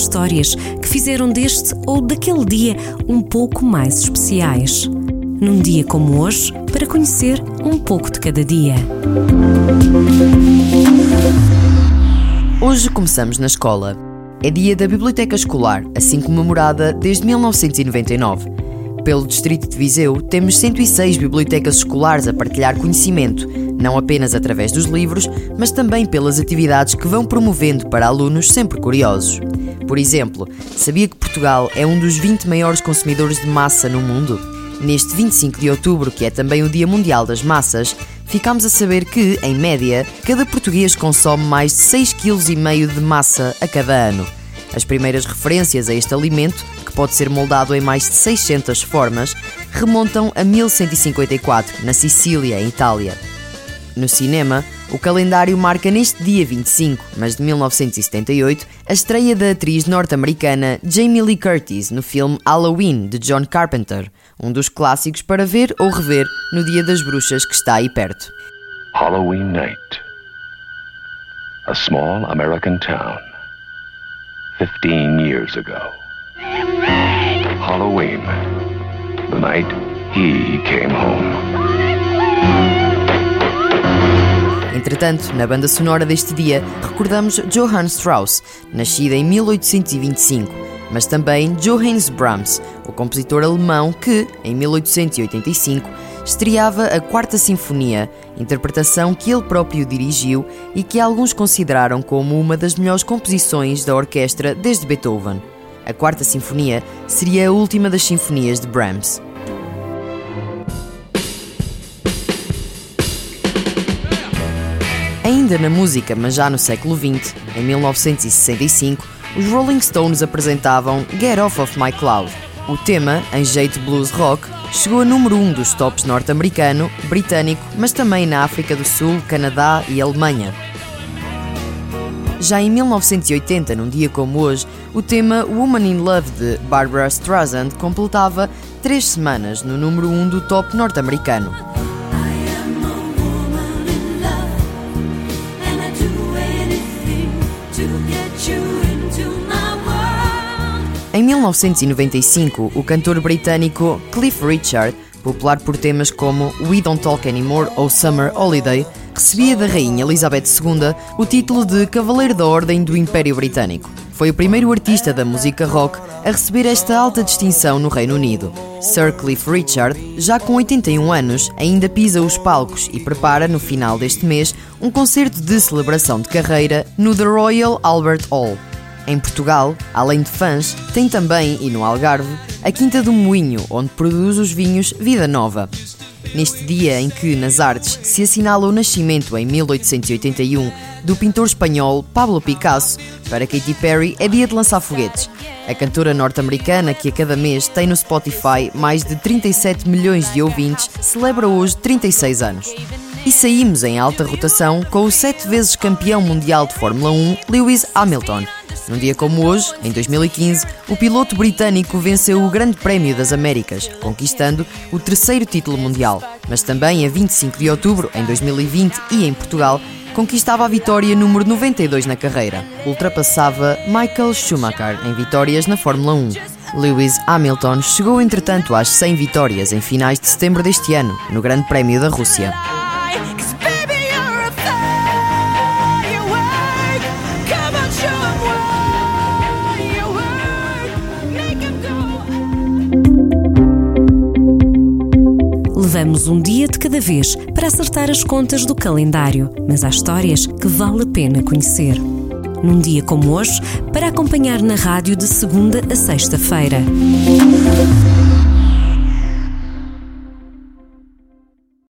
histórias que fizeram deste ou daquele dia um pouco mais especiais. Num dia como hoje, para conhecer um pouco de cada dia. Hoje começamos na escola. É dia da Biblioteca Escolar, assim comemorada desde 1999. Pelo Distrito de Viseu, temos 106 bibliotecas escolares a partilhar conhecimento, não apenas através dos livros, mas também pelas atividades que vão promovendo para alunos sempre curiosos. Por exemplo, sabia que Portugal é um dos 20 maiores consumidores de massa no mundo? Neste 25 de outubro, que é também o Dia Mundial das Massas, ficamos a saber que, em média, cada português consome mais de 6,5 kg de massa a cada ano. As primeiras referências a este alimento que pode ser moldado em mais de 600 formas, remontam a 1154, na Sicília, em Itália. No cinema, o calendário marca neste dia 25, mas de 1978, a estreia da atriz norte-americana Jamie Lee Curtis no filme Halloween de John Carpenter, um dos clássicos para ver ou rever no Dia das Bruxas que está aí perto. Halloween night. A small American town. 15 years ago. Halloween, the night he came home. Entretanto, na banda sonora deste dia, recordamos Johann Strauss, nascido em 1825, mas também Johannes Brahms, o compositor alemão que, em 1885, estreava a Quarta Sinfonia, interpretação que ele próprio dirigiu e que alguns consideraram como uma das melhores composições da orquestra desde Beethoven. A Quarta Sinfonia seria a última das sinfonias de Brahms. Ainda na música, mas já no século XX, em 1965, os Rolling Stones apresentavam Get Off of My Cloud. O tema, em jeito blues rock, chegou a número 1 um dos tops norte-americano, britânico, mas também na África do Sul, Canadá e Alemanha. Já em 1980, num dia como hoje, o tema Woman in Love de Barbara Streisand completava três semanas no número 1 um do top norte-americano. Em 1995, o cantor britânico Cliff Richard, popular por temas como We Don't Talk Anymore ou Summer Holiday, recebia da Rainha Elizabeth II o título de Cavaleiro da Ordem do Império Britânico. Foi o primeiro artista da música rock a receber esta alta distinção no Reino Unido. Sir Cliff Richard, já com 81 anos, ainda pisa os palcos e prepara, no final deste mês, um concerto de celebração de carreira no The Royal Albert Hall. Em Portugal, além de fãs, tem também, e no Algarve, a Quinta do Moinho, onde produz os vinhos Vida Nova. Neste dia em que, nas artes, se assinala o nascimento, em 1881, do pintor espanhol Pablo Picasso, para Katy Perry é dia de lançar foguetes. A cantora norte-americana, que a cada mês tem no Spotify mais de 37 milhões de ouvintes, celebra hoje 36 anos. E saímos em alta rotação com o sete vezes campeão mundial de Fórmula 1, Lewis Hamilton num dia como hoje, em 2015, o piloto britânico venceu o Grande Prémio das Américas, conquistando o terceiro título mundial. Mas também a 25 de outubro, em 2020 e em Portugal, conquistava a vitória número 92 na carreira. Ultrapassava Michael Schumacher em vitórias na Fórmula 1. Lewis Hamilton chegou entretanto às 100 vitórias em finais de setembro deste ano, no Grande Prémio da Rússia. Levamos um dia de cada vez para acertar as contas do calendário, mas há histórias que vale a pena conhecer. Num dia como hoje, para acompanhar na rádio de segunda a sexta-feira.